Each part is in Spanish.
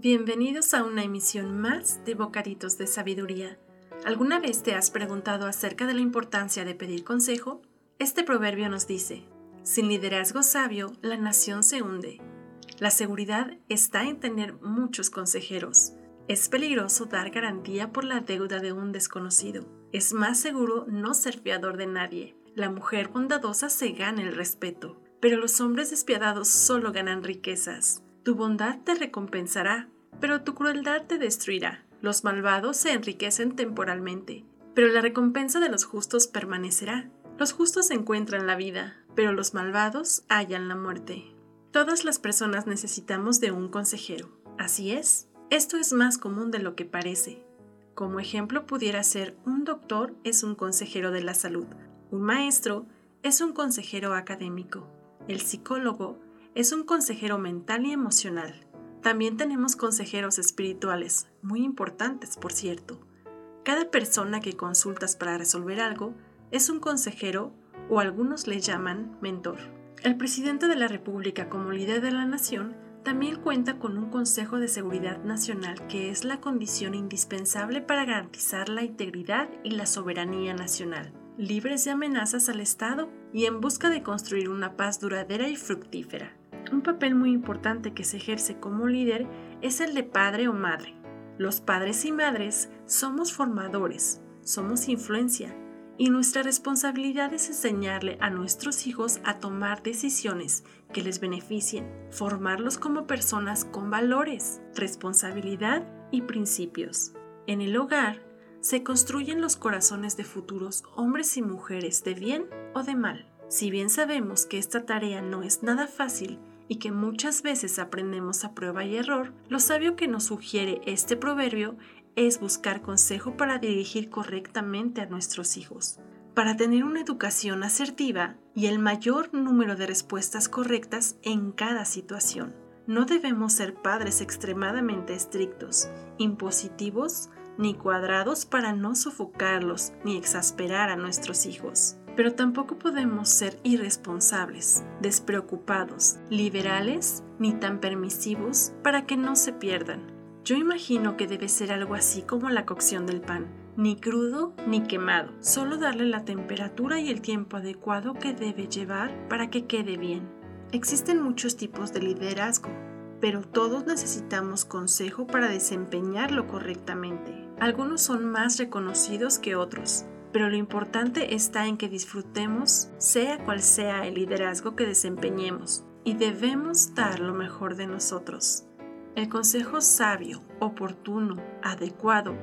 Bienvenidos a una emisión más de Bocaditos de Sabiduría. ¿Alguna vez te has preguntado acerca de la importancia de pedir consejo? Este proverbio nos dice, sin liderazgo sabio, la nación se hunde. La seguridad está en tener muchos consejeros. Es peligroso dar garantía por la deuda de un desconocido. Es más seguro no ser fiador de nadie. La mujer bondadosa se gana el respeto, pero los hombres despiadados solo ganan riquezas. Tu bondad te recompensará, pero tu crueldad te destruirá. Los malvados se enriquecen temporalmente, pero la recompensa de los justos permanecerá. Los justos encuentran la vida, pero los malvados hallan la muerte. Todas las personas necesitamos de un consejero. Así es, esto es más común de lo que parece. Como ejemplo pudiera ser un doctor es un consejero de la salud, un maestro es un consejero académico, el psicólogo es un consejero mental y emocional. También tenemos consejeros espirituales, muy importantes por cierto. Cada persona que consultas para resolver algo es un consejero o algunos le llaman mentor. El presidente de la República como líder de la nación también cuenta con un Consejo de Seguridad Nacional que es la condición indispensable para garantizar la integridad y la soberanía nacional, libres de amenazas al Estado y en busca de construir una paz duradera y fructífera. Un papel muy importante que se ejerce como líder es el de padre o madre. Los padres y madres somos formadores, somos influencia, y nuestra responsabilidad es enseñarle a nuestros hijos a tomar decisiones que les beneficien, formarlos como personas con valores, responsabilidad y principios. En el hogar se construyen los corazones de futuros hombres y mujeres de bien o de mal. Si bien sabemos que esta tarea no es nada fácil y que muchas veces aprendemos a prueba y error, lo sabio que nos sugiere este proverbio es buscar consejo para dirigir correctamente a nuestros hijos, para tener una educación asertiva y el mayor número de respuestas correctas en cada situación. No debemos ser padres extremadamente estrictos, impositivos ni cuadrados para no sofocarlos ni exasperar a nuestros hijos pero tampoco podemos ser irresponsables, despreocupados, liberales ni tan permisivos para que no se pierdan. Yo imagino que debe ser algo así como la cocción del pan, ni crudo ni quemado, solo darle la temperatura y el tiempo adecuado que debe llevar para que quede bien. Existen muchos tipos de liderazgo, pero todos necesitamos consejo para desempeñarlo correctamente. Algunos son más reconocidos que otros, pero lo importante está en que disfrutemos sea cual sea el liderazgo que desempeñemos y debemos dar lo mejor de nosotros. El consejo sabio, oportuno, adecuado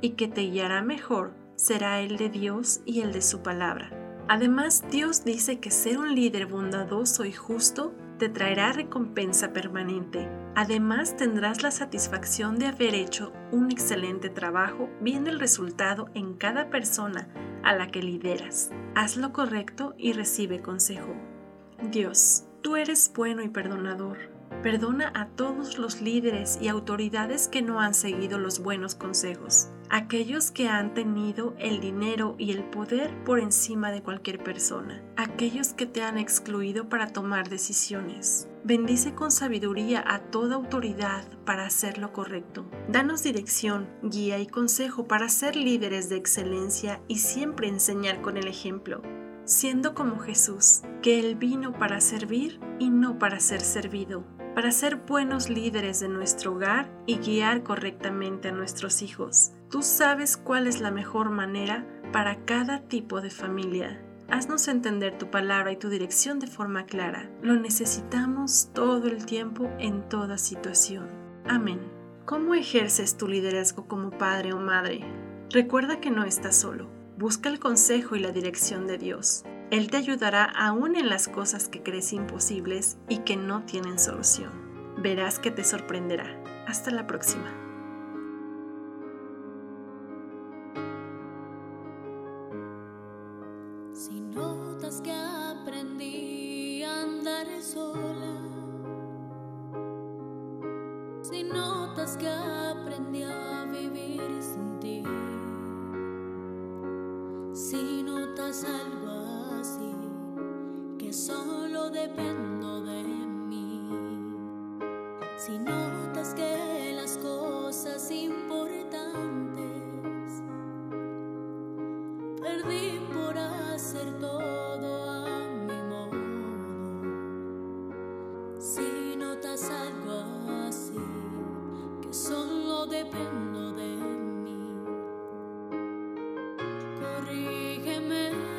y que te guiará mejor será el de Dios y el de su palabra. Además, Dios dice que ser un líder bondadoso y justo te traerá recompensa permanente. Además, tendrás la satisfacción de haber hecho un excelente trabajo viendo el resultado en cada persona a la que lideras. Haz lo correcto y recibe consejo. Dios, tú eres bueno y perdonador. Perdona a todos los líderes y autoridades que no han seguido los buenos consejos, aquellos que han tenido el dinero y el poder por encima de cualquier persona, aquellos que te han excluido para tomar decisiones. Bendice con sabiduría a toda autoridad para hacer lo correcto. Danos dirección, guía y consejo para ser líderes de excelencia y siempre enseñar con el ejemplo siendo como Jesús, que Él vino para servir y no para ser servido. Para ser buenos líderes de nuestro hogar y guiar correctamente a nuestros hijos. Tú sabes cuál es la mejor manera para cada tipo de familia. Haznos entender tu palabra y tu dirección de forma clara. Lo necesitamos todo el tiempo en toda situación. Amén. ¿Cómo ejerces tu liderazgo como padre o madre? Recuerda que no estás solo. Busca el consejo y la dirección de Dios. Él te ayudará aún en las cosas que crees imposibles y que no tienen solución. Verás que te sorprenderá. Hasta la próxima. Si notas que aprendí a andar sola, si notas que aprendí a vivir sin ti, si notas algo que solo dependo de mí. Si notas que las cosas importantes perdí por hacer todo a mi modo. Si notas algo así, que solo dependo de mí. Corrígeme.